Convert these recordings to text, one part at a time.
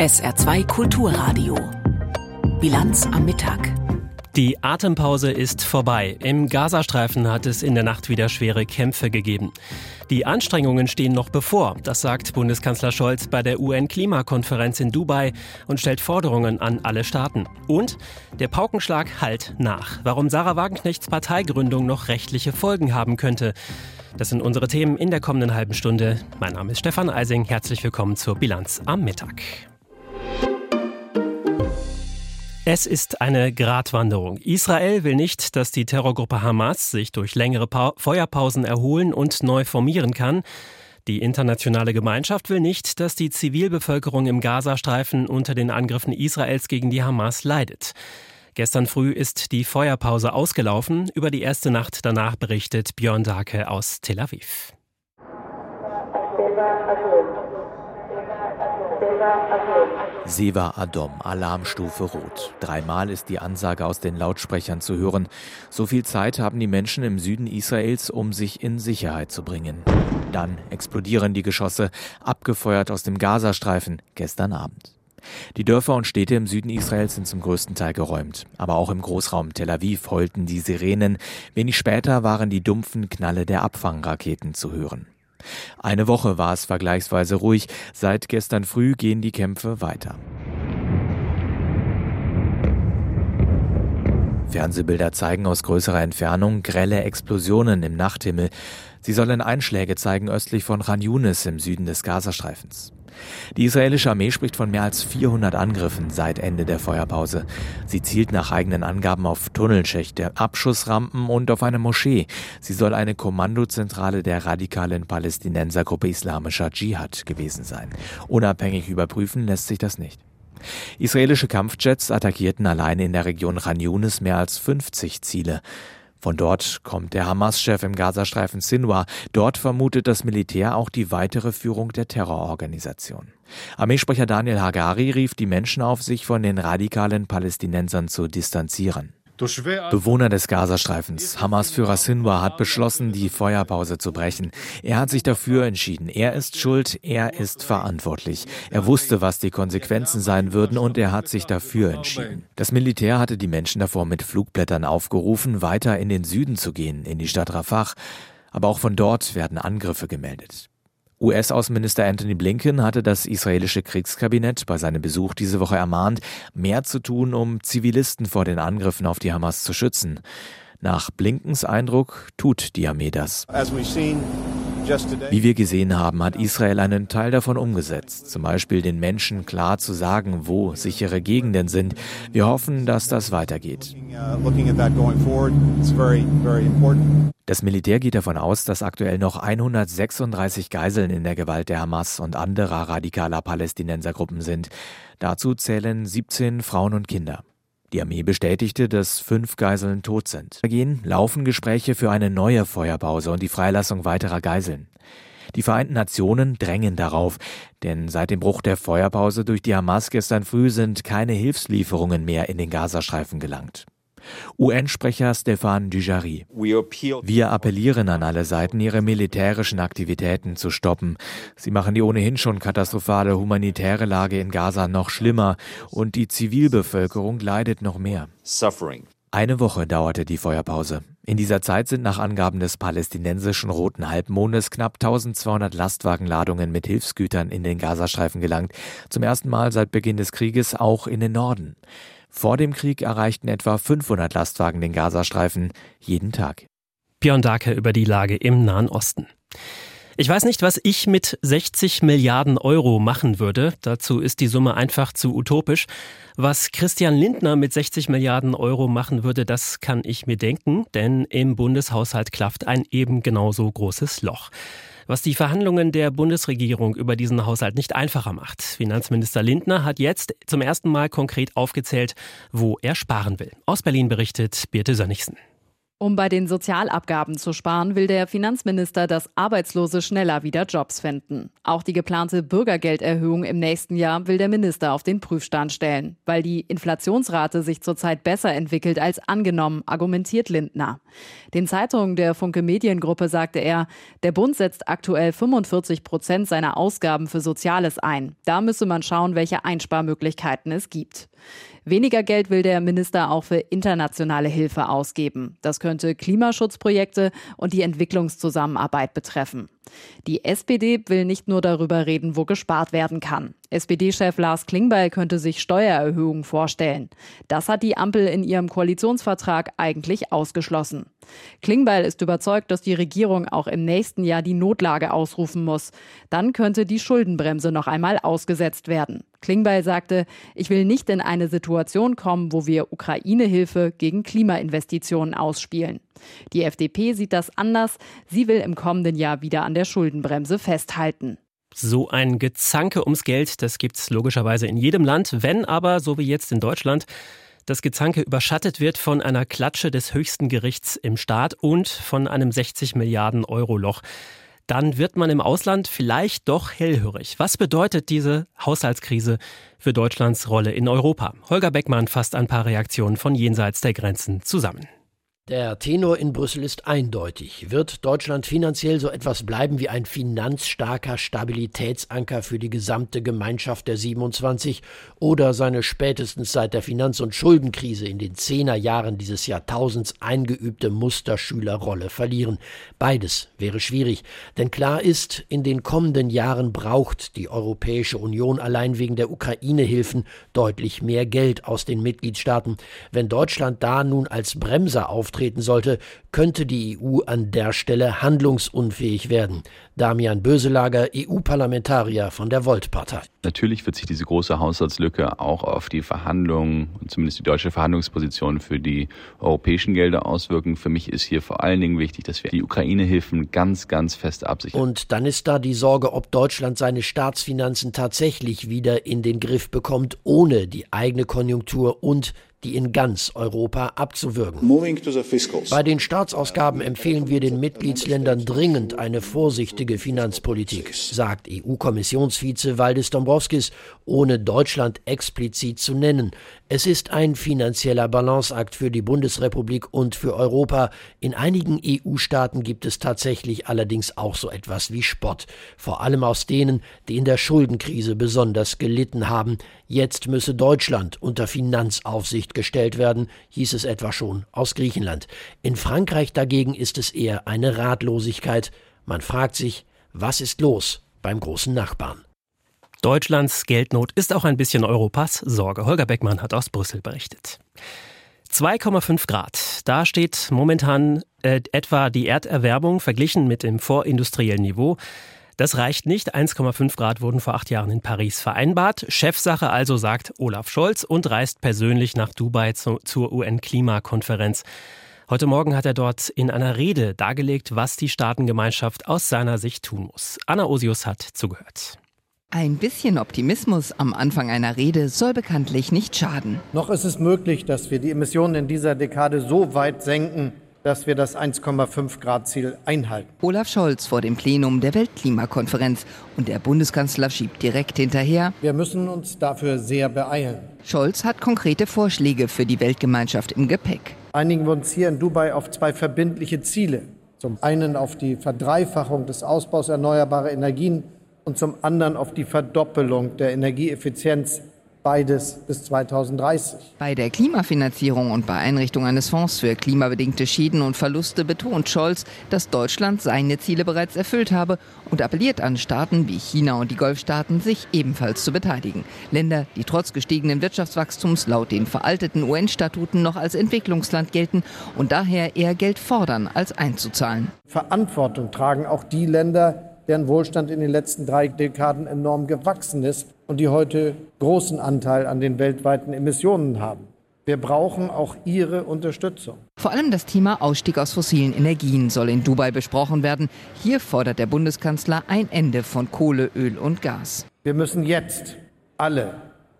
SR2 Kulturradio. Bilanz am Mittag. Die Atempause ist vorbei. Im Gazastreifen hat es in der Nacht wieder schwere Kämpfe gegeben. Die Anstrengungen stehen noch bevor, das sagt Bundeskanzler Scholz bei der UN-Klimakonferenz in Dubai und stellt Forderungen an alle Staaten. Und der Paukenschlag halt nach. Warum Sarah Wagenknechts Parteigründung noch rechtliche Folgen haben könnte. Das sind unsere Themen in der kommenden halben Stunde. Mein Name ist Stefan Eising. Herzlich willkommen zur Bilanz am Mittag. Es ist eine Gratwanderung. Israel will nicht, dass die Terrorgruppe Hamas sich durch längere pa Feuerpausen erholen und neu formieren kann. Die internationale Gemeinschaft will nicht, dass die Zivilbevölkerung im Gazastreifen unter den Angriffen Israels gegen die Hamas leidet. Gestern früh ist die Feuerpause ausgelaufen. Über die erste Nacht danach berichtet Björn Dake aus Tel Aviv. Seva Adom, Alarmstufe Rot. Dreimal ist die Ansage aus den Lautsprechern zu hören. So viel Zeit haben die Menschen im Süden Israels, um sich in Sicherheit zu bringen. Dann explodieren die Geschosse, abgefeuert aus dem Gazastreifen, gestern Abend. Die Dörfer und Städte im Süden Israels sind zum größten Teil geräumt. Aber auch im Großraum Tel Aviv heulten die Sirenen. Wenig später waren die dumpfen Knalle der Abfangraketen zu hören. Eine Woche war es vergleichsweise ruhig. Seit gestern früh gehen die Kämpfe weiter. Fernsehbilder zeigen aus größerer Entfernung grelle Explosionen im Nachthimmel. Sie sollen Einschläge zeigen östlich von Ran Yunis im Süden des Gazastreifens. Die israelische Armee spricht von mehr als 400 Angriffen seit Ende der Feuerpause. Sie zielt nach eigenen Angaben auf Tunnelschächte, Abschussrampen und auf eine Moschee. Sie soll eine Kommandozentrale der radikalen Palästinensergruppe Islamischer Dschihad gewesen sein. Unabhängig überprüfen lässt sich das nicht. Israelische Kampfjets attackierten allein in der Region Khan Yunis mehr als 50 Ziele. Von dort kommt der Hamas-Chef im Gazastreifen Sinwar. Dort vermutet das Militär auch die weitere Führung der Terrororganisation. Armeesprecher Daniel Hagari rief die Menschen auf, sich von den radikalen Palästinensern zu distanzieren. Bewohner des Gazastreifens, Hamas-Führer Sinwar hat beschlossen, die Feuerpause zu brechen. Er hat sich dafür entschieden. Er ist schuld, er ist verantwortlich. Er wusste, was die Konsequenzen sein würden und er hat sich dafür entschieden. Das Militär hatte die Menschen davor mit Flugblättern aufgerufen, weiter in den Süden zu gehen, in die Stadt Rafah. Aber auch von dort werden Angriffe gemeldet. US-Außenminister Anthony Blinken hatte das israelische Kriegskabinett bei seinem Besuch diese Woche ermahnt, mehr zu tun, um Zivilisten vor den Angriffen auf die Hamas zu schützen. Nach Blinkens Eindruck tut die Armee das. Wie wir gesehen haben, hat Israel einen Teil davon umgesetzt, zum Beispiel den Menschen klar zu sagen, wo sichere Gegenden sind. Wir hoffen, dass das weitergeht. Das Militär geht davon aus, dass aktuell noch 136 Geiseln in der Gewalt der Hamas und anderer radikaler Palästinensergruppen sind. Dazu zählen 17 Frauen und Kinder. Die Armee bestätigte, dass fünf Geiseln tot sind. Dagegen laufen Gespräche für eine neue Feuerpause und die Freilassung weiterer Geiseln. Die Vereinten Nationen drängen darauf, denn seit dem Bruch der Feuerpause durch die Hamas gestern früh sind keine Hilfslieferungen mehr in den Gazastreifen gelangt. UN-Sprecher Stefan Dujari. Wir appellieren an alle Seiten, ihre militärischen Aktivitäten zu stoppen. Sie machen die ohnehin schon katastrophale humanitäre Lage in Gaza noch schlimmer und die Zivilbevölkerung leidet noch mehr. Eine Woche dauerte die Feuerpause. In dieser Zeit sind nach Angaben des palästinensischen Roten Halbmondes knapp 1200 Lastwagenladungen mit Hilfsgütern in den Gazastreifen gelangt. Zum ersten Mal seit Beginn des Krieges auch in den Norden. Vor dem Krieg erreichten etwa 500 Lastwagen den Gazastreifen jeden Tag. Björn Dake über die Lage im Nahen Osten. Ich weiß nicht, was ich mit 60 Milliarden Euro machen würde. Dazu ist die Summe einfach zu utopisch. Was Christian Lindner mit 60 Milliarden Euro machen würde, das kann ich mir denken, denn im Bundeshaushalt klafft ein eben genauso großes Loch was die Verhandlungen der Bundesregierung über diesen Haushalt nicht einfacher macht. Finanzminister Lindner hat jetzt zum ersten Mal konkret aufgezählt, wo er sparen will. Aus Berlin berichtet Birte Sönnigsen. Um bei den Sozialabgaben zu sparen, will der Finanzminister, dass Arbeitslose schneller wieder Jobs finden. Auch die geplante Bürgergelderhöhung im nächsten Jahr will der Minister auf den Prüfstand stellen, weil die Inflationsrate sich zurzeit besser entwickelt als angenommen, argumentiert Lindner. Den Zeitungen der Funke Mediengruppe sagte er, der Bund setzt aktuell 45 Prozent seiner Ausgaben für Soziales ein. Da müsse man schauen, welche Einsparmöglichkeiten es gibt. Weniger Geld will der Minister auch für internationale Hilfe ausgeben. Das könnte Klimaschutzprojekte und die Entwicklungszusammenarbeit betreffen. Die SPD will nicht nur darüber reden, wo gespart werden kann. SPD-Chef Lars Klingbeil könnte sich Steuererhöhungen vorstellen. Das hat die Ampel in ihrem Koalitionsvertrag eigentlich ausgeschlossen. Klingbeil ist überzeugt, dass die Regierung auch im nächsten Jahr die Notlage ausrufen muss. Dann könnte die Schuldenbremse noch einmal ausgesetzt werden. Klingbeil sagte, ich will nicht in eine Situation kommen, wo wir Ukraine-Hilfe gegen Klimainvestitionen ausspielen. Die FDP sieht das anders. Sie will im kommenden Jahr wieder an der Schuldenbremse festhalten. So ein Gezanke ums Geld, das gibt es logischerweise in jedem Land. Wenn aber, so wie jetzt in Deutschland, das Gezanke überschattet wird von einer Klatsche des höchsten Gerichts im Staat und von einem 60 Milliarden Euro Loch, dann wird man im Ausland vielleicht doch hellhörig. Was bedeutet diese Haushaltskrise für Deutschlands Rolle in Europa? Holger Beckmann fasst ein paar Reaktionen von jenseits der Grenzen zusammen. Der Tenor in Brüssel ist eindeutig. Wird Deutschland finanziell so etwas bleiben wie ein finanzstarker Stabilitätsanker für die gesamte Gemeinschaft der 27 oder seine spätestens seit der Finanz- und Schuldenkrise in den Zehnerjahren dieses Jahrtausends eingeübte Musterschülerrolle verlieren? Beides wäre schwierig, denn klar ist, in den kommenden Jahren braucht die Europäische Union allein wegen der Ukraine-Hilfen deutlich mehr Geld aus den Mitgliedstaaten. Wenn Deutschland da nun als Bremser auftritt, auftreten sollte, könnte die EU an der Stelle handlungsunfähig werden. Damian Böselager, EU-Parlamentarier von der Volt-Partei. Natürlich wird sich diese große Haushaltslücke auch auf die Verhandlungen, zumindest die deutsche Verhandlungsposition für die europäischen Gelder auswirken. Für mich ist hier vor allen Dingen wichtig, dass wir die Ukraine-Hilfen ganz, ganz fest absichern. Und dann ist da die Sorge, ob Deutschland seine Staatsfinanzen tatsächlich wieder in den Griff bekommt, ohne die eigene Konjunktur und die in ganz Europa abzuwürgen. Bei den Staatsausgaben empfehlen wir den Mitgliedsländern dringend eine vorsichtige Finanzpolitik, sagt EU-Kommissionsvize Valdis Dombrovskis, ohne Deutschland explizit zu nennen. Es ist ein finanzieller Balanceakt für die Bundesrepublik und für Europa. In einigen EU-Staaten gibt es tatsächlich allerdings auch so etwas wie Spott, vor allem aus denen, die in der Schuldenkrise besonders gelitten haben. Jetzt müsse Deutschland unter Finanzaufsicht gestellt werden, hieß es etwa schon aus Griechenland. In Frankreich dagegen ist es eher eine Ratlosigkeit. Man fragt sich, was ist los beim großen Nachbarn? Deutschlands Geldnot ist auch ein bisschen Europas Sorge. Holger Beckmann hat aus Brüssel berichtet. 2,5 Grad. Da steht momentan äh, etwa die Erderwärmung verglichen mit dem vorindustriellen Niveau. Das reicht nicht. 1,5 Grad wurden vor acht Jahren in Paris vereinbart. Chefsache also, sagt Olaf Scholz und reist persönlich nach Dubai zu, zur UN-Klimakonferenz. Heute Morgen hat er dort in einer Rede dargelegt, was die Staatengemeinschaft aus seiner Sicht tun muss. Anna Osius hat zugehört. Ein bisschen Optimismus am Anfang einer Rede soll bekanntlich nicht schaden. Noch ist es möglich, dass wir die Emissionen in dieser Dekade so weit senken, dass wir das 1,5 Grad Ziel einhalten. Olaf Scholz vor dem Plenum der Weltklimakonferenz und der Bundeskanzler schiebt direkt hinterher. Wir müssen uns dafür sehr beeilen. Scholz hat konkrete Vorschläge für die Weltgemeinschaft im Gepäck. Einigen wir uns hier in Dubai auf zwei verbindliche Ziele. Zum einen auf die Verdreifachung des Ausbaus erneuerbarer Energien und zum anderen auf die Verdoppelung der Energieeffizienz Beides bis 2030. Bei der Klimafinanzierung und bei Einrichtung eines Fonds für klimabedingte Schäden und Verluste betont Scholz, dass Deutschland seine Ziele bereits erfüllt habe und appelliert an Staaten wie China und die Golfstaaten, sich ebenfalls zu beteiligen. Länder, die trotz gestiegenen Wirtschaftswachstums laut den veralteten UN-Statuten noch als Entwicklungsland gelten und daher eher Geld fordern als einzuzahlen. Verantwortung tragen auch die Länder, deren Wohlstand in den letzten drei Dekaden enorm gewachsen ist und die heute großen Anteil an den weltweiten Emissionen haben. Wir brauchen auch Ihre Unterstützung. Vor allem das Thema Ausstieg aus fossilen Energien soll in Dubai besprochen werden. Hier fordert der Bundeskanzler ein Ende von Kohle, Öl und Gas. Wir müssen jetzt alle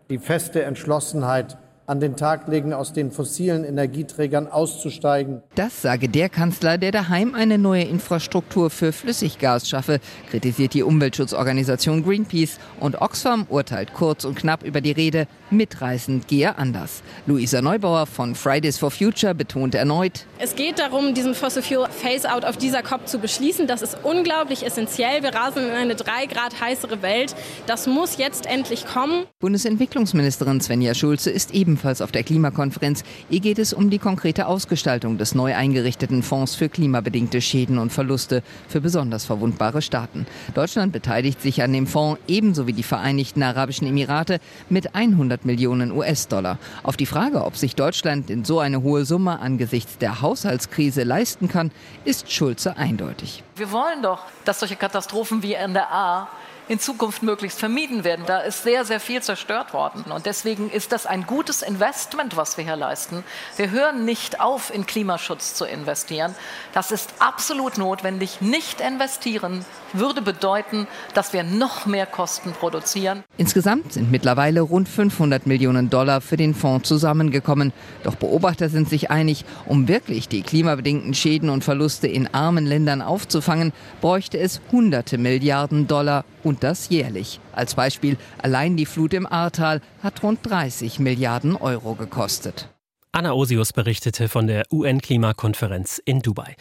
die feste Entschlossenheit an den Tag legen, aus den fossilen Energieträgern auszusteigen. Das sage der Kanzler, der daheim eine neue Infrastruktur für Flüssiggas schaffe, kritisiert die Umweltschutzorganisation Greenpeace und Oxfam urteilt kurz und knapp über die Rede, mitreißend gehe anders. Luisa Neubauer von Fridays for Future betont erneut, es geht darum, diesen Fossil Fuel Phase-out auf dieser COP zu beschließen. Das ist unglaublich essentiell. Wir rasen in eine drei Grad heißere Welt. Das muss jetzt endlich kommen. Bundesentwicklungsministerin Svenja Schulze ist ebenfalls auf der Klimakonferenz. Ihr geht es um die konkrete Ausgestaltung des neu eingerichteten Fonds für klimabedingte Schäden und Verluste für besonders verwundbare Staaten. Deutschland beteiligt sich an dem Fonds ebenso wie die Vereinigten Arabischen Emirate mit 100 Millionen US-Dollar. Auf die Frage, ob sich Deutschland in so eine hohe Summe angesichts der Haushaltskrise leisten kann, ist Schulze eindeutig. Wir wollen doch, dass solche Katastrophen wie NDA in Zukunft möglichst vermieden werden. Da ist sehr, sehr viel zerstört worden. Und deswegen ist das ein gutes Investment, was wir hier leisten. Wir hören nicht auf, in Klimaschutz zu investieren. Das ist absolut notwendig. Nicht investieren würde bedeuten, dass wir noch mehr Kosten produzieren. Insgesamt sind mittlerweile rund 500 Millionen Dollar für den Fonds zusammengekommen. Doch Beobachter sind sich einig, um wirklich die klimabedingten Schäden und Verluste in armen Ländern aufzufangen, bräuchte es hunderte Milliarden Dollar und das jährlich. Als Beispiel, allein die Flut im Ahrtal hat rund 30 Milliarden Euro gekostet. Anna Osius berichtete von der UN-Klimakonferenz in Dubai.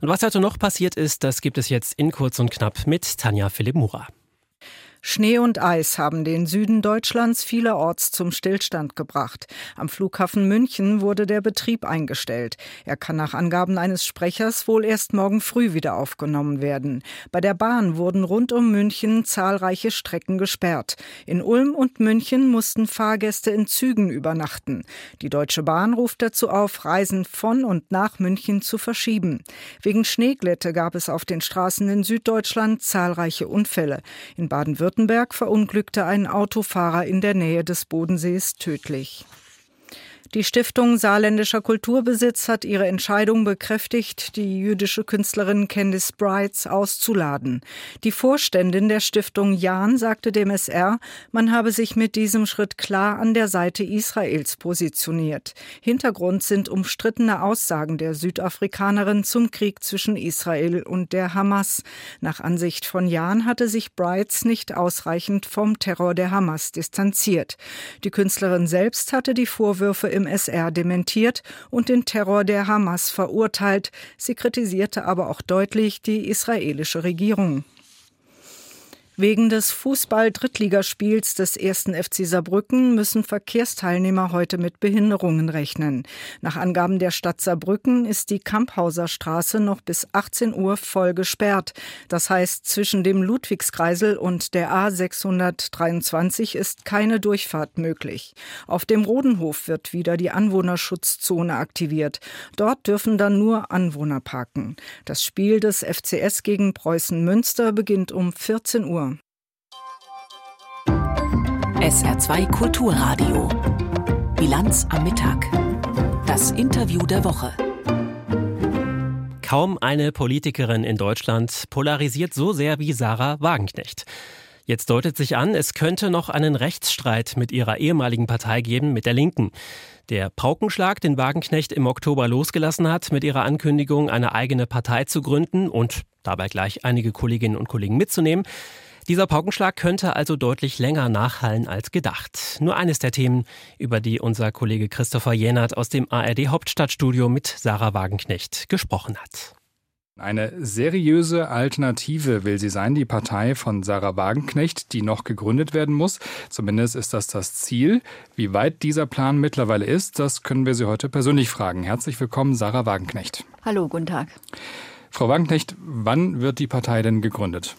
Und was heute noch passiert ist, das gibt es jetzt in kurz und knapp mit Tanja Philipp Mura. Schnee und Eis haben den Süden Deutschlands vielerorts zum Stillstand gebracht. Am Flughafen München wurde der Betrieb eingestellt. Er kann nach Angaben eines Sprechers wohl erst morgen früh wieder aufgenommen werden. Bei der Bahn wurden rund um München zahlreiche Strecken gesperrt. In Ulm und München mussten Fahrgäste in Zügen übernachten. Die Deutsche Bahn ruft dazu auf, Reisen von und nach München zu verschieben. Wegen Schneeglätte gab es auf den Straßen in Süddeutschland zahlreiche Unfälle. In Baden-Württemberg Baden-Württemberg verunglückte ein Autofahrer in der Nähe des Bodensees tödlich. Die Stiftung Saarländischer Kulturbesitz hat ihre Entscheidung bekräftigt, die jüdische Künstlerin Candice Brights auszuladen. Die Vorständin der Stiftung Jan sagte dem SR, man habe sich mit diesem Schritt klar an der Seite Israels positioniert. Hintergrund sind umstrittene Aussagen der Südafrikanerin zum Krieg zwischen Israel und der Hamas. Nach Ansicht von Jan hatte sich Brights nicht ausreichend vom Terror der Hamas distanziert. Die Künstlerin selbst hatte die Vorwürfe im SR dementiert und den Terror der Hamas verurteilt. Sie kritisierte aber auch deutlich die israelische Regierung. Wegen des Fußball-Drittligaspiels des ersten FC Saarbrücken müssen Verkehrsteilnehmer heute mit Behinderungen rechnen. Nach Angaben der Stadt Saarbrücken ist die Kamphauser Straße noch bis 18 Uhr voll gesperrt. Das heißt, zwischen dem Ludwigskreisel und der A623 ist keine Durchfahrt möglich. Auf dem Rodenhof wird wieder die Anwohnerschutzzone aktiviert. Dort dürfen dann nur Anwohner parken. Das Spiel des FCS gegen Preußen Münster beginnt um 14 Uhr. SR2 Kulturradio. Bilanz am Mittag. Das Interview der Woche. Kaum eine Politikerin in Deutschland polarisiert so sehr wie Sarah Wagenknecht. Jetzt deutet sich an, es könnte noch einen Rechtsstreit mit ihrer ehemaligen Partei geben, mit der Linken. Der Paukenschlag, den Wagenknecht im Oktober losgelassen hat, mit ihrer Ankündigung, eine eigene Partei zu gründen und dabei gleich einige Kolleginnen und Kollegen mitzunehmen, dieser Paukenschlag könnte also deutlich länger nachhallen als gedacht. Nur eines der Themen, über die unser Kollege Christopher Jenert aus dem ARD Hauptstadtstudio mit Sarah Wagenknecht gesprochen hat. Eine seriöse Alternative will sie sein, die Partei von Sarah Wagenknecht, die noch gegründet werden muss. Zumindest ist das das Ziel. Wie weit dieser Plan mittlerweile ist, das können wir Sie heute persönlich fragen. Herzlich willkommen, Sarah Wagenknecht. Hallo, guten Tag. Frau Wagenknecht, wann wird die Partei denn gegründet?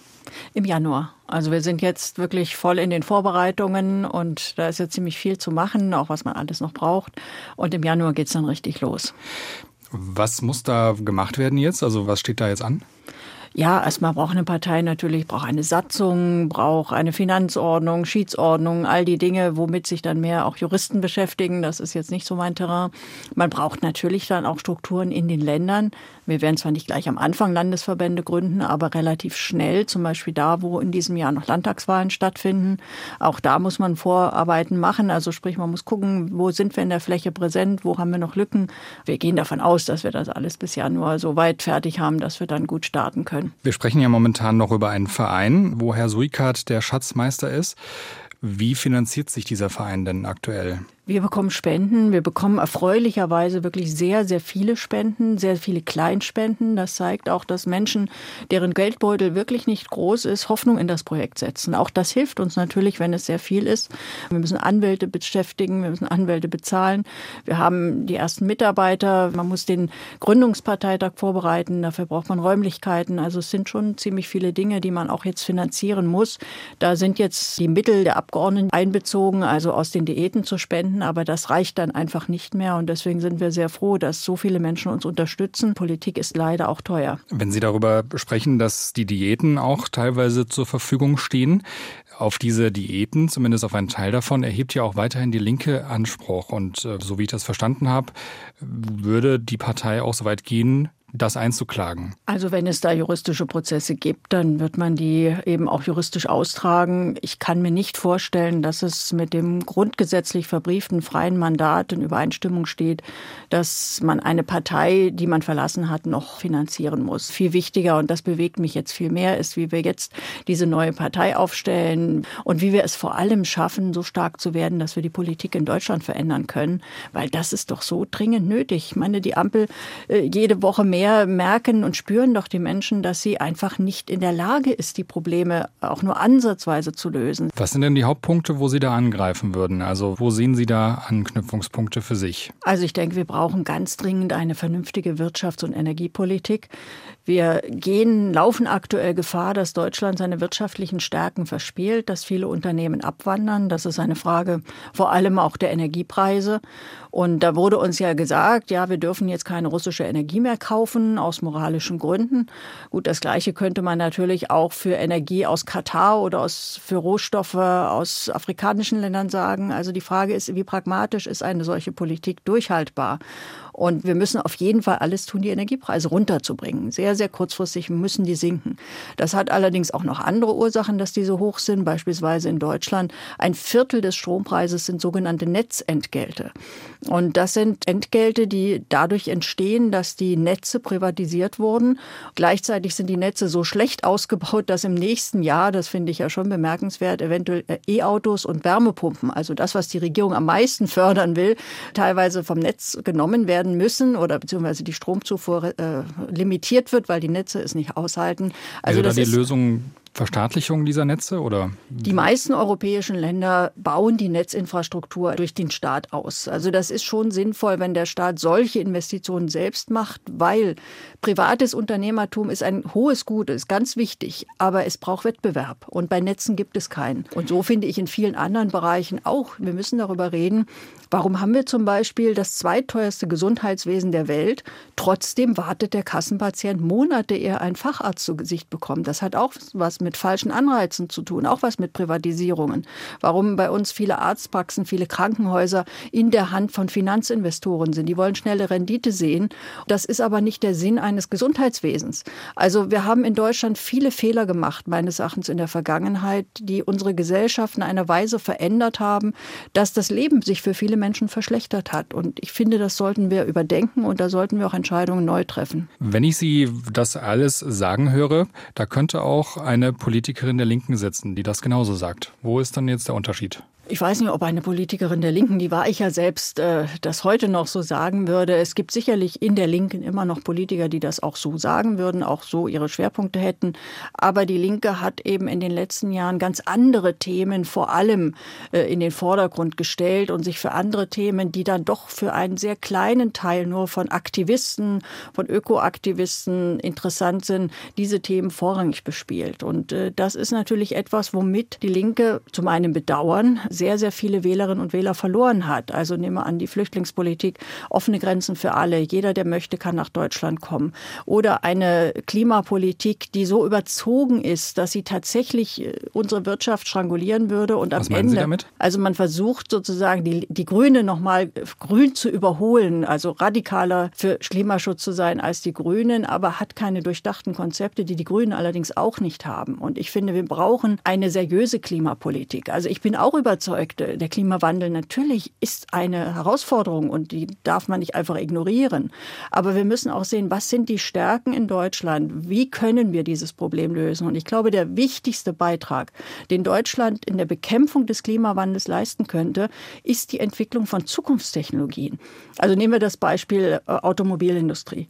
Im Januar. Also wir sind jetzt wirklich voll in den Vorbereitungen und da ist ja ziemlich viel zu machen, auch was man alles noch braucht. Und im Januar geht es dann richtig los. Was muss da gemacht werden jetzt? Also was steht da jetzt an? Ja, erstmal braucht eine Partei natürlich braucht eine Satzung, braucht eine Finanzordnung, Schiedsordnung, all die Dinge, womit sich dann mehr auch Juristen beschäftigen. Das ist jetzt nicht so mein Terrain. Man braucht natürlich dann auch Strukturen in den Ländern. Wir werden zwar nicht gleich am Anfang Landesverbände gründen, aber relativ schnell, zum Beispiel da, wo in diesem Jahr noch Landtagswahlen stattfinden. Auch da muss man Vorarbeiten machen. Also sprich, man muss gucken, wo sind wir in der Fläche präsent, wo haben wir noch Lücken. Wir gehen davon aus, dass wir das alles bis Januar so weit fertig haben, dass wir dann gut starten können. Wir sprechen ja momentan noch über einen Verein, wo Herr Suikat der Schatzmeister ist. Wie finanziert sich dieser Verein denn aktuell? Wir bekommen Spenden. Wir bekommen erfreulicherweise wirklich sehr, sehr viele Spenden, sehr viele Kleinspenden. Das zeigt auch, dass Menschen, deren Geldbeutel wirklich nicht groß ist, Hoffnung in das Projekt setzen. Auch das hilft uns natürlich, wenn es sehr viel ist. Wir müssen Anwälte beschäftigen, wir müssen Anwälte bezahlen. Wir haben die ersten Mitarbeiter. Man muss den Gründungsparteitag vorbereiten. Dafür braucht man Räumlichkeiten. Also es sind schon ziemlich viele Dinge, die man auch jetzt finanzieren muss. Da sind jetzt die Mittel der Abgeordneten einbezogen, also aus den Diäten zu spenden finden, aber das reicht dann einfach nicht mehr. Und deswegen sind wir sehr froh, dass so viele Menschen uns unterstützen. Politik ist leider auch teuer. Wenn Sie darüber sprechen, dass die Diäten auch teilweise zur Verfügung stehen, auf diese Diäten, zumindest auf einen Teil davon, erhebt ja auch weiterhin die Linke Anspruch. Und äh, so wie ich das verstanden habe, würde die Partei auch so weit gehen, das einzuklagen? Also wenn es da juristische Prozesse gibt, dann wird man die eben auch juristisch austragen. Ich kann mir nicht vorstellen, dass es mit dem grundgesetzlich verbrieften freien Mandat in Übereinstimmung steht, dass man eine Partei, die man verlassen hat, noch finanzieren muss. Viel wichtiger, und das bewegt mich jetzt viel mehr, ist, wie wir jetzt diese neue Partei aufstellen und wie wir es vor allem schaffen, so stark zu werden, dass wir die Politik in Deutschland verändern können, weil das ist doch so dringend nötig. Ich meine, die Ampel äh, jede Woche mehr mehr merken und spüren doch die Menschen, dass sie einfach nicht in der Lage ist, die Probleme auch nur ansatzweise zu lösen. Was sind denn die Hauptpunkte, wo Sie da angreifen würden? Also wo sehen Sie da Anknüpfungspunkte für sich? Also ich denke, wir brauchen ganz dringend eine vernünftige Wirtschafts- und Energiepolitik. Wir gehen, laufen aktuell Gefahr, dass Deutschland seine wirtschaftlichen Stärken verspielt, dass viele Unternehmen abwandern. Das ist eine Frage vor allem auch der Energiepreise. Und da wurde uns ja gesagt, ja, wir dürfen jetzt keine russische Energie mehr kaufen aus moralischen Gründen. Gut, das Gleiche könnte man natürlich auch für Energie aus Katar oder aus, für Rohstoffe aus afrikanischen Ländern sagen. Also die Frage ist, wie pragmatisch ist eine solche Politik durchhaltbar? Und wir müssen auf jeden Fall alles tun, die Energiepreise runterzubringen. Sehr, sehr kurzfristig müssen die sinken. Das hat allerdings auch noch andere Ursachen, dass die so hoch sind. Beispielsweise in Deutschland ein Viertel des Strompreises sind sogenannte Netzentgelte. Und das sind Entgelte, die dadurch entstehen, dass die Netze privatisiert wurden. Gleichzeitig sind die Netze so schlecht ausgebaut, dass im nächsten Jahr, das finde ich ja schon bemerkenswert, eventuell äh, E-Autos und Wärmepumpen, also das, was die Regierung am meisten fördern will, teilweise vom Netz genommen werden werden müssen oder beziehungsweise die Stromzufuhr äh, limitiert wird, weil die Netze es nicht aushalten. Also Wäre da die Lösung Verstaatlichung dieser Netze oder? Die meisten europäischen Länder bauen die Netzinfrastruktur durch den Staat aus. Also das ist schon sinnvoll, wenn der Staat solche Investitionen selbst macht, weil privates Unternehmertum ist ein hohes Gut, ist ganz wichtig, aber es braucht Wettbewerb und bei Netzen gibt es keinen. Und so finde ich in vielen anderen Bereichen auch, wir müssen darüber reden, warum haben wir zum Beispiel das zweiteuerste Gesundheitswesen der Welt, trotzdem wartet der Kassenpatient Monate, ehe einen Facharzt zu Gesicht bekommt. Das hat auch was mit falschen Anreizen zu tun, auch was mit Privatisierungen. Warum bei uns viele Arztpraxen, viele Krankenhäuser in der Hand von Finanzinvestoren sind. Die wollen schnelle Rendite sehen. Das ist aber nicht der Sinn eines Gesundheitswesens. Also wir haben in Deutschland viele Fehler gemacht, meines Erachtens in der Vergangenheit, die unsere Gesellschaft in einer Weise verändert haben, dass das Leben sich für viele Menschen verschlechtert hat. Und ich finde, das sollten wir überdenken und da sollten wir auch Entscheidungen neu treffen. Wenn ich Sie das alles sagen höre, da könnte auch eine Politikerin der Linken sitzen, die das genauso sagt. Wo ist dann jetzt der Unterschied? Ich weiß nicht, ob eine Politikerin der Linken, die war ich ja selbst, äh, das heute noch so sagen würde. Es gibt sicherlich in der Linken immer noch Politiker, die das auch so sagen würden, auch so ihre Schwerpunkte hätten. Aber die Linke hat eben in den letzten Jahren ganz andere Themen vor allem äh, in den Vordergrund gestellt und sich für andere Themen, die dann doch für einen sehr kleinen Teil nur von Aktivisten, von Ökoaktivisten interessant sind, diese Themen vorrangig bespielt. Und äh, das ist natürlich etwas, womit die Linke zum einen bedauern, sehr, sehr viele Wählerinnen und Wähler verloren hat. Also nehmen wir an die Flüchtlingspolitik, offene Grenzen für alle. Jeder, der möchte, kann nach Deutschland kommen. Oder eine Klimapolitik, die so überzogen ist, dass sie tatsächlich äh, unsere Wirtschaft strangulieren würde und am Was meinen Ende. Sie damit? Also man versucht sozusagen die, die Grüne nochmal grün zu überholen, also radikaler für Klimaschutz zu sein als die Grünen, aber hat keine durchdachten Konzepte, die die Grünen allerdings auch nicht haben. Und ich finde, wir brauchen eine seriöse Klimapolitik. Also ich bin auch überzeugt, der Klimawandel natürlich ist eine Herausforderung und die darf man nicht einfach ignorieren. Aber wir müssen auch sehen, was sind die Stärken in Deutschland? Wie können wir dieses Problem lösen? Und ich glaube, der wichtigste Beitrag, den Deutschland in der Bekämpfung des Klimawandels leisten könnte, ist die Entwicklung von Zukunftstechnologien. Also nehmen wir das Beispiel äh, Automobilindustrie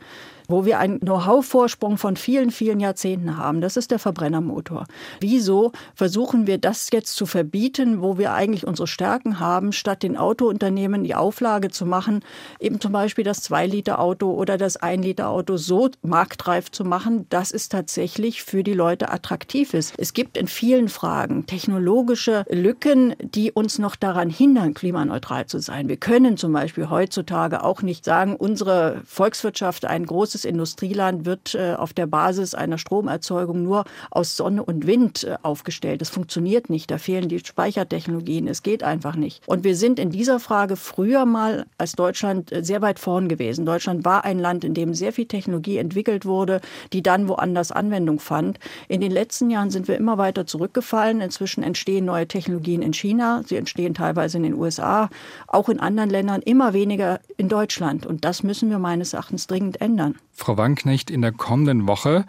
wo wir einen Know-how-Vorsprung von vielen, vielen Jahrzehnten haben. Das ist der Verbrennermotor. Wieso versuchen wir das jetzt zu verbieten, wo wir eigentlich unsere Stärken haben, statt den Autounternehmen die Auflage zu machen, eben zum Beispiel das 2-Liter-Auto oder das 1-Liter-Auto so marktreif zu machen, dass es tatsächlich für die Leute attraktiv ist. Es gibt in vielen Fragen technologische Lücken, die uns noch daran hindern, klimaneutral zu sein. Wir können zum Beispiel heutzutage auch nicht sagen, unsere Volkswirtschaft ein großes großes Industrieland wird äh, auf der Basis einer Stromerzeugung nur aus Sonne und Wind äh, aufgestellt. Das funktioniert nicht. Da fehlen die Speichertechnologien. Es geht einfach nicht. Und wir sind in dieser Frage früher mal als Deutschland äh, sehr weit vorn gewesen. Deutschland war ein Land, in dem sehr viel Technologie entwickelt wurde, die dann woanders Anwendung fand. In den letzten Jahren sind wir immer weiter zurückgefallen. Inzwischen entstehen neue Technologien in China. Sie entstehen teilweise in den USA, auch in anderen Ländern, immer weniger in Deutschland. Und das müssen wir meines Erachtens dringend ändern. Frau Wanknecht, in der kommenden Woche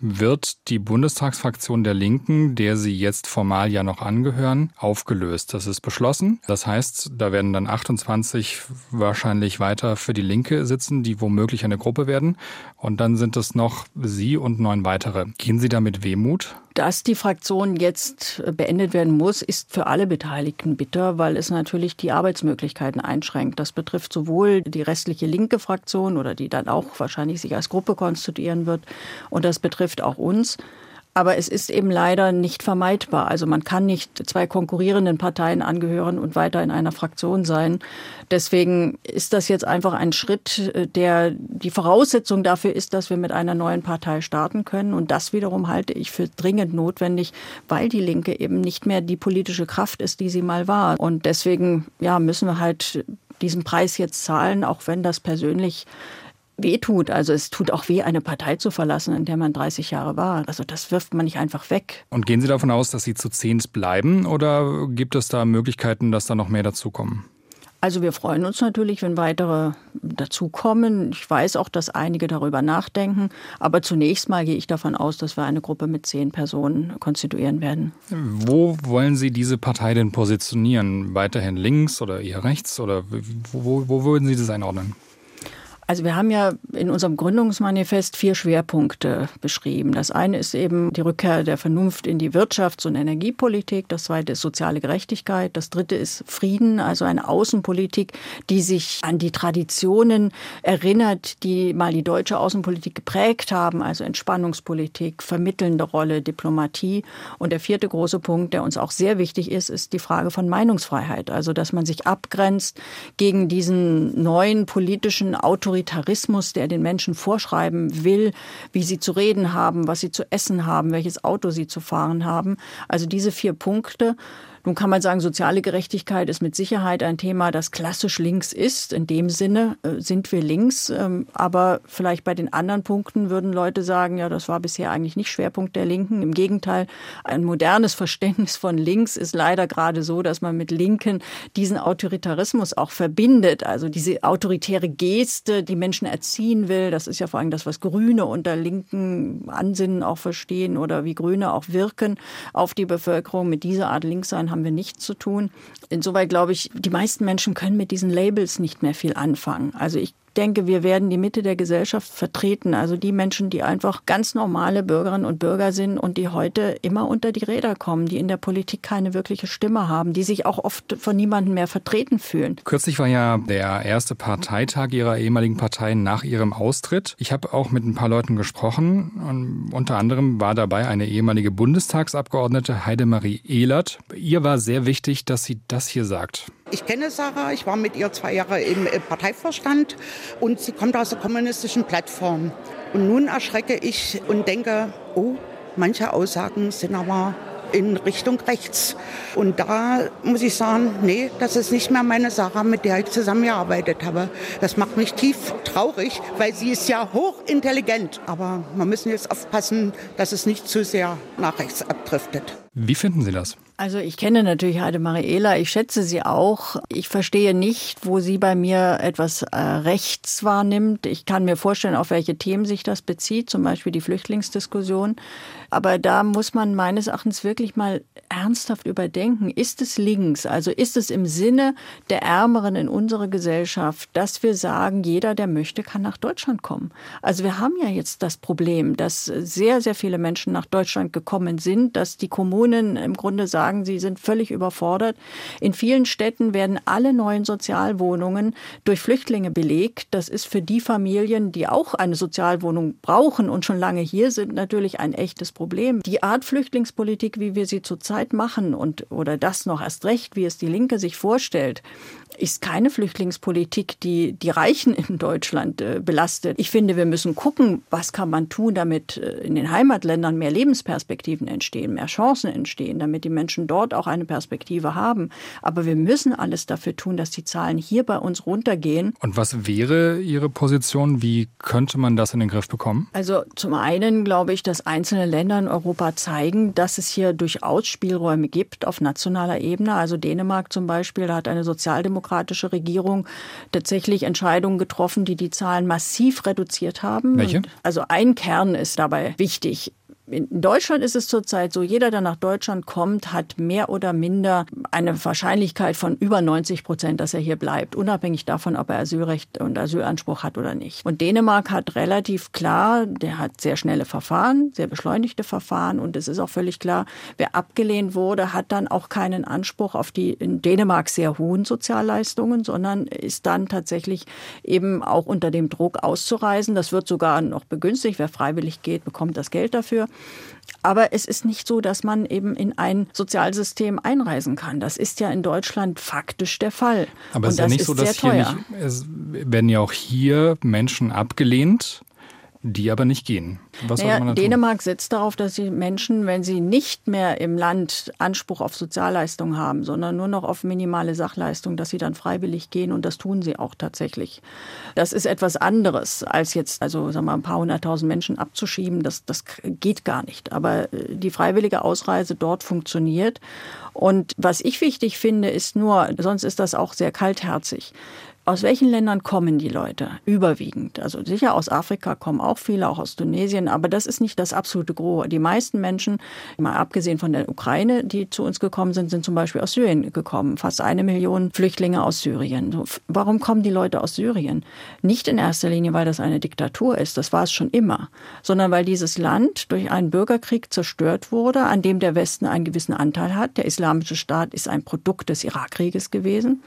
wird die Bundestagsfraktion der Linken, der Sie jetzt formal ja noch angehören, aufgelöst. Das ist beschlossen. Das heißt, da werden dann 28 wahrscheinlich weiter für die Linke sitzen, die womöglich eine Gruppe werden. Und dann sind es noch Sie und neun weitere. Gehen Sie da mit Wehmut? Dass die Fraktion jetzt beendet werden muss, ist für alle Beteiligten bitter, weil es natürlich die Arbeitsmöglichkeiten einschränkt. Das betrifft sowohl die restliche linke Fraktion oder die dann auch wahrscheinlich sich als Gruppe konstituieren wird und das betrifft auch uns. Aber es ist eben leider nicht vermeidbar. Also man kann nicht zwei konkurrierenden Parteien angehören und weiter in einer Fraktion sein. Deswegen ist das jetzt einfach ein Schritt, der die Voraussetzung dafür ist, dass wir mit einer neuen Partei starten können. Und das wiederum halte ich für dringend notwendig, weil die Linke eben nicht mehr die politische Kraft ist, die sie mal war. Und deswegen ja, müssen wir halt diesen Preis jetzt zahlen, auch wenn das persönlich wehtut. Also es tut auch weh, eine Partei zu verlassen, in der man 30 Jahre war. Also das wirft man nicht einfach weg. Und gehen Sie davon aus, dass Sie zu Zehnt bleiben oder gibt es da Möglichkeiten, dass da noch mehr dazukommen? Also wir freuen uns natürlich, wenn weitere dazukommen. Ich weiß auch, dass einige darüber nachdenken. Aber zunächst mal gehe ich davon aus, dass wir eine Gruppe mit zehn Personen konstituieren werden. Wo wollen Sie diese Partei denn positionieren? Weiterhin links oder eher rechts? Oder wo, wo würden Sie das einordnen? Also wir haben ja in unserem Gründungsmanifest vier Schwerpunkte beschrieben. Das eine ist eben die Rückkehr der Vernunft in die Wirtschafts- und Energiepolitik. Das zweite ist soziale Gerechtigkeit. Das dritte ist Frieden, also eine Außenpolitik, die sich an die Traditionen erinnert, die mal die deutsche Außenpolitik geprägt haben, also Entspannungspolitik, vermittelnde Rolle, Diplomatie. Und der vierte große Punkt, der uns auch sehr wichtig ist, ist die Frage von Meinungsfreiheit. Also dass man sich abgrenzt gegen diesen neuen politischen Autoritäten Autoritarismus, der den Menschen vorschreiben will, wie sie zu reden haben, was sie zu essen haben, welches Auto sie zu fahren haben. Also diese vier Punkte nun kann man sagen, soziale Gerechtigkeit ist mit Sicherheit ein Thema, das klassisch links ist. In dem Sinne äh, sind wir links. Ähm, aber vielleicht bei den anderen Punkten würden Leute sagen, ja, das war bisher eigentlich nicht Schwerpunkt der Linken. Im Gegenteil, ein modernes Verständnis von links ist leider gerade so, dass man mit Linken diesen Autoritarismus auch verbindet. Also diese autoritäre Geste, die Menschen erziehen will. Das ist ja vor allem das, was Grüne unter linken Ansinnen auch verstehen oder wie Grüne auch wirken auf die Bevölkerung. Mit dieser Art Linkssein haben wir nichts zu tun. Insoweit glaube ich, die meisten Menschen können mit diesen Labels nicht mehr viel anfangen. Also ich denke, wir werden die Mitte der Gesellschaft vertreten. Also die Menschen, die einfach ganz normale Bürgerinnen und Bürger sind und die heute immer unter die Räder kommen, die in der Politik keine wirkliche Stimme haben, die sich auch oft von niemandem mehr vertreten fühlen. Kürzlich war ja der erste Parteitag Ihrer ehemaligen Partei nach Ihrem Austritt. Ich habe auch mit ein paar Leuten gesprochen und unter anderem war dabei eine ehemalige Bundestagsabgeordnete Heidemarie Ehlert. Ihr war sehr wichtig, dass sie das hier sagt. Ich kenne Sarah, ich war mit ihr zwei Jahre im Parteivorstand und sie kommt aus der kommunistischen Plattform. Und nun erschrecke ich und denke, oh, manche Aussagen sind aber in Richtung rechts. Und da muss ich sagen, nee, das ist nicht mehr meine Sarah, mit der ich zusammengearbeitet habe. Das macht mich tief traurig, weil sie ist ja hochintelligent. Aber wir müssen jetzt aufpassen, dass es nicht zu sehr nach rechts abdriftet. Wie finden Sie das? Also ich kenne natürlich Heide Mariela, ich schätze sie auch. Ich verstehe nicht, wo sie bei mir etwas äh, rechts wahrnimmt. Ich kann mir vorstellen, auf welche Themen sich das bezieht, zum Beispiel die Flüchtlingsdiskussion. Aber da muss man meines Erachtens wirklich mal ernsthaft überdenken. Ist es links? Also ist es im Sinne der Ärmeren in unserer Gesellschaft, dass wir sagen, jeder, der möchte, kann nach Deutschland kommen? Also wir haben ja jetzt das Problem, dass sehr, sehr viele Menschen nach Deutschland gekommen sind, dass die Kommunen im Grunde sagen, sie sind völlig überfordert. In vielen Städten werden alle neuen Sozialwohnungen durch Flüchtlinge belegt. Das ist für die Familien, die auch eine Sozialwohnung brauchen und schon lange hier sind, natürlich ein echtes Problem. Problem. Die Art Flüchtlingspolitik, wie wir sie zurzeit machen und oder das noch erst recht, wie es die Linke sich vorstellt, ist keine Flüchtlingspolitik, die die Reichen in Deutschland äh, belastet. Ich finde, wir müssen gucken, was kann man tun, damit äh, in den Heimatländern mehr Lebensperspektiven entstehen, mehr Chancen entstehen, damit die Menschen dort auch eine Perspektive haben. Aber wir müssen alles dafür tun, dass die Zahlen hier bei uns runtergehen. Und was wäre Ihre Position? Wie könnte man das in den Griff bekommen? Also zum einen glaube ich, dass einzelne Länder in Europa zeigen, dass es hier durchaus Spielräume gibt auf nationaler Ebene. Also Dänemark zum Beispiel, da hat eine Sozialdemokratie sozialdemokratische Regierung tatsächlich Entscheidungen getroffen, die die Zahlen massiv reduziert haben. Welche? Und also ein Kern ist dabei wichtig in Deutschland ist es zurzeit so, jeder, der nach Deutschland kommt, hat mehr oder minder eine Wahrscheinlichkeit von über 90 Prozent, dass er hier bleibt, unabhängig davon, ob er Asylrecht und Asylanspruch hat oder nicht. Und Dänemark hat relativ klar, der hat sehr schnelle Verfahren, sehr beschleunigte Verfahren und es ist auch völlig klar, wer abgelehnt wurde, hat dann auch keinen Anspruch auf die in Dänemark sehr hohen Sozialleistungen, sondern ist dann tatsächlich eben auch unter dem Druck auszureisen. Das wird sogar noch begünstigt. Wer freiwillig geht, bekommt das Geld dafür. Aber es ist nicht so, dass man eben in ein Sozialsystem einreisen kann. Das ist ja in Deutschland faktisch der Fall. Aber es ist ja nicht so, dass hier nicht, es werden ja auch hier Menschen abgelehnt, die aber nicht gehen. Was naja, Dänemark setzt darauf, dass die Menschen, wenn sie nicht mehr im Land Anspruch auf Sozialleistungen haben, sondern nur noch auf minimale Sachleistungen, dass sie dann freiwillig gehen und das tun sie auch tatsächlich. Das ist etwas anderes, als jetzt also sagen wir, ein paar hunderttausend Menschen abzuschieben. Das, das geht gar nicht. Aber äh, die freiwillige Ausreise dort funktioniert. Und was ich wichtig finde, ist nur, sonst ist das auch sehr kaltherzig. Aus welchen Ländern kommen die Leute? Überwiegend. Also sicher aus Afrika kommen auch viele, auch aus Tunesien, aber das ist nicht das absolute Gros. Die meisten Menschen, mal abgesehen von der Ukraine, die zu uns gekommen sind, sind zum Beispiel aus Syrien gekommen. Fast eine Million Flüchtlinge aus Syrien. Warum kommen die Leute aus Syrien? Nicht in erster Linie, weil das eine Diktatur ist, das war es schon immer, sondern weil dieses Land durch einen Bürgerkrieg zerstört wurde, an dem der Westen einen gewissen Anteil hat. Der Islamische Staat ist ein Produkt des Irakkrieges gewesen.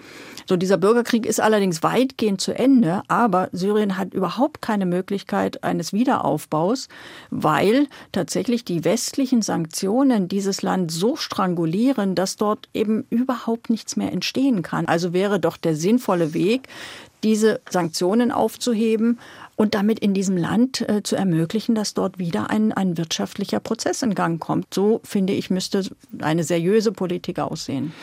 So, dieser Bürgerkrieg ist allerdings weitgehend zu Ende, aber Syrien hat überhaupt keine Möglichkeit eines Wiederaufbaus, weil tatsächlich die westlichen Sanktionen dieses Land so strangulieren, dass dort eben überhaupt nichts mehr entstehen kann. Also wäre doch der sinnvolle Weg, diese Sanktionen aufzuheben und damit in diesem Land äh, zu ermöglichen, dass dort wieder ein, ein wirtschaftlicher Prozess in Gang kommt. So, finde ich, müsste eine seriöse Politik aussehen.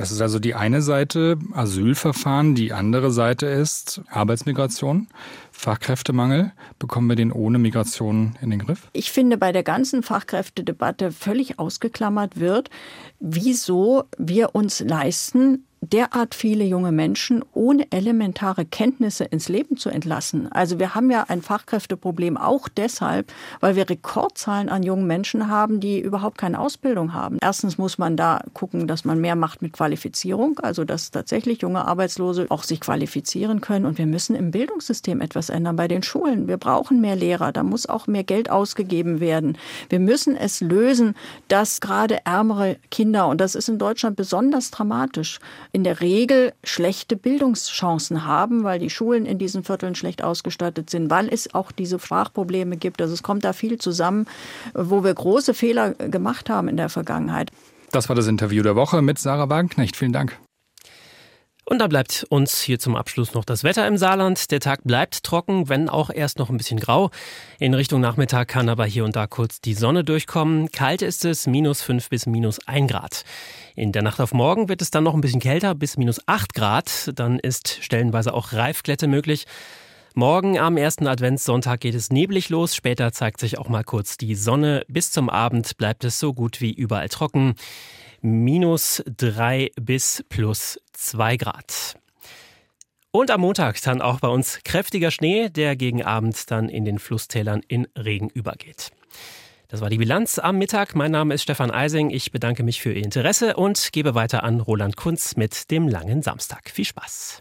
Das ist also die eine Seite Asylverfahren, die andere Seite ist Arbeitsmigration, Fachkräftemangel. Bekommen wir den ohne Migration in den Griff? Ich finde, bei der ganzen Fachkräftedebatte völlig ausgeklammert wird, wieso wir uns leisten, derart viele junge Menschen ohne elementare Kenntnisse ins Leben zu entlassen. Also wir haben ja ein Fachkräfteproblem auch deshalb, weil wir Rekordzahlen an jungen Menschen haben, die überhaupt keine Ausbildung haben. Erstens muss man da gucken, dass man mehr macht mit Qualifizierung, also dass tatsächlich junge Arbeitslose auch sich qualifizieren können. Und wir müssen im Bildungssystem etwas ändern bei den Schulen. Wir brauchen mehr Lehrer, da muss auch mehr Geld ausgegeben werden. Wir müssen es lösen, dass gerade ärmere Kinder, und das ist in Deutschland besonders dramatisch, in der Regel schlechte Bildungschancen haben, weil die Schulen in diesen Vierteln schlecht ausgestattet sind, weil es auch diese Sprachprobleme gibt. Also es kommt da viel zusammen, wo wir große Fehler gemacht haben in der Vergangenheit. Das war das Interview der Woche mit Sarah Wagenknecht. Vielen Dank. Und da bleibt uns hier zum Abschluss noch das Wetter im Saarland. Der Tag bleibt trocken, wenn auch erst noch ein bisschen grau. In Richtung Nachmittag kann aber hier und da kurz die Sonne durchkommen. Kalt ist es, minus 5 bis minus 1 Grad. In der Nacht auf morgen wird es dann noch ein bisschen kälter, bis minus 8 Grad. Dann ist stellenweise auch Reifglätte möglich. Morgen am ersten Adventssonntag geht es neblig los. Später zeigt sich auch mal kurz die Sonne. Bis zum Abend bleibt es so gut wie überall trocken minus 3 bis plus 2 Grad. Und am Montag dann auch bei uns kräftiger Schnee, der gegen Abend dann in den Flusstälern in Regen übergeht. Das war die Bilanz am Mittag. Mein Name ist Stefan Eising. Ich bedanke mich für Ihr Interesse und gebe weiter an Roland Kunz mit dem langen Samstag. Viel Spaß.